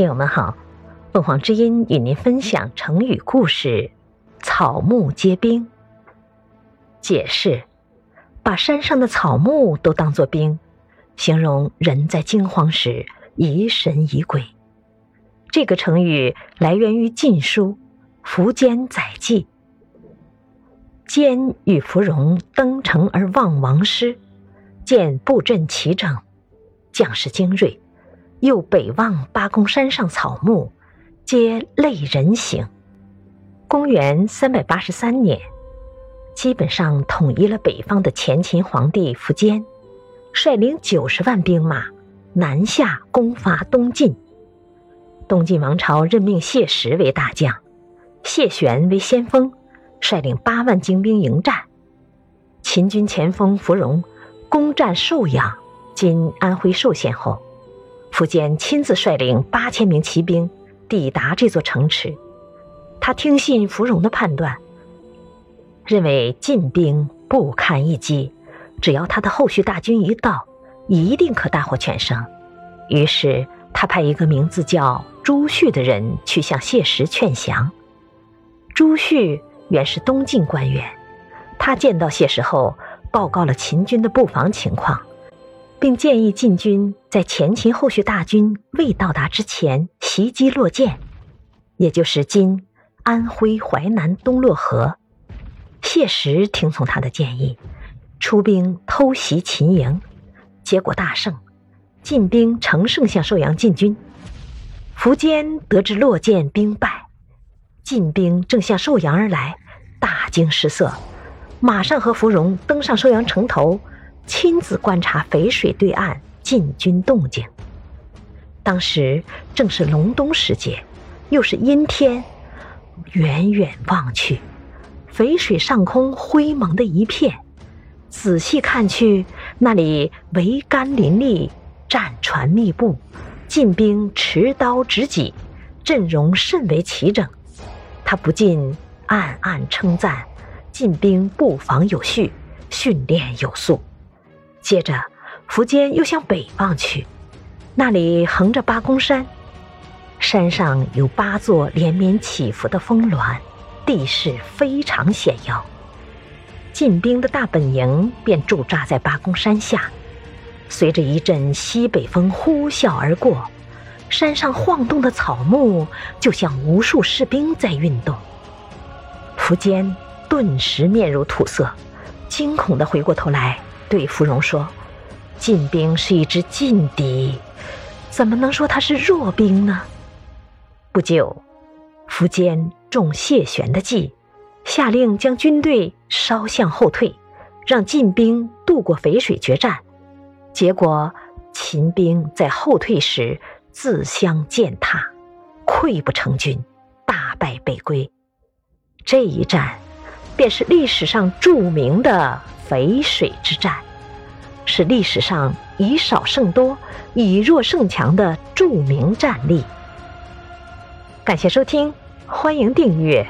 听友们好，凤凰之音与您分享成语故事“草木皆兵”。解释：把山上的草木都当作兵，形容人在惊慌时疑神疑鬼。这个成语来源于《晋书·苻坚载记》。坚与芙蓉登城而望王师，见布阵齐整，将士精锐。又北望八公山上草木，皆类人形。公元三百八十三年，基本上统一了北方的前秦皇帝苻坚，率领九十万兵马南下攻伐东晋。东晋王朝任命谢石为大将，谢玄为先锋，率领八万精兵迎战。秦军前锋芙蓉攻占寿阳（今安徽寿县）后。苻坚亲自率领八千名骑兵抵达这座城池，他听信芙蓉的判断，认为晋兵不堪一击，只要他的后续大军一到，一定可大获全胜。于是他派一个名字叫朱旭的人去向谢石劝降。朱旭原是东晋官员，他见到谢石后，报告了秦军的布防情况。并建议晋军在前秦后续大军未到达之前袭击洛涧，也就是今安徽淮南东洛河。谢石听从他的建议，出兵偷袭秦营，结果大胜，晋兵乘胜向寿阳进军。苻坚得知洛涧兵败，晋兵正向寿阳而来，大惊失色，马上和芙蓉登上寿阳城头。亲自观察淝水对岸晋军动静。当时正是隆冬时节，又是阴天，远远望去，淝水上空灰蒙的一片。仔细看去，那里桅杆林立，战船密布，晋兵持刀执戟，阵容甚为齐整。他不禁暗暗称赞晋兵布防有序，训练有素。接着，苻坚又向北望去，那里横着八公山，山上有八座连绵起伏的峰峦，地势非常险要。晋兵的大本营便驻扎在八公山下。随着一阵西北风呼啸而过，山上晃动的草木就像无数士兵在运动。苻坚顿时面如土色，惊恐地回过头来。对芙蓉说：“晋兵是一支劲敌，怎么能说他是弱兵呢？”不久，苻坚中谢玄的计，下令将军队稍向后退，让晋兵渡过淝水决战。结果，秦兵在后退时自相践踏，溃不成军，大败北归。这一战，便是历史上著名的。淝水之战是历史上以少胜多、以弱胜强的著名战例。感谢收听，欢迎订阅。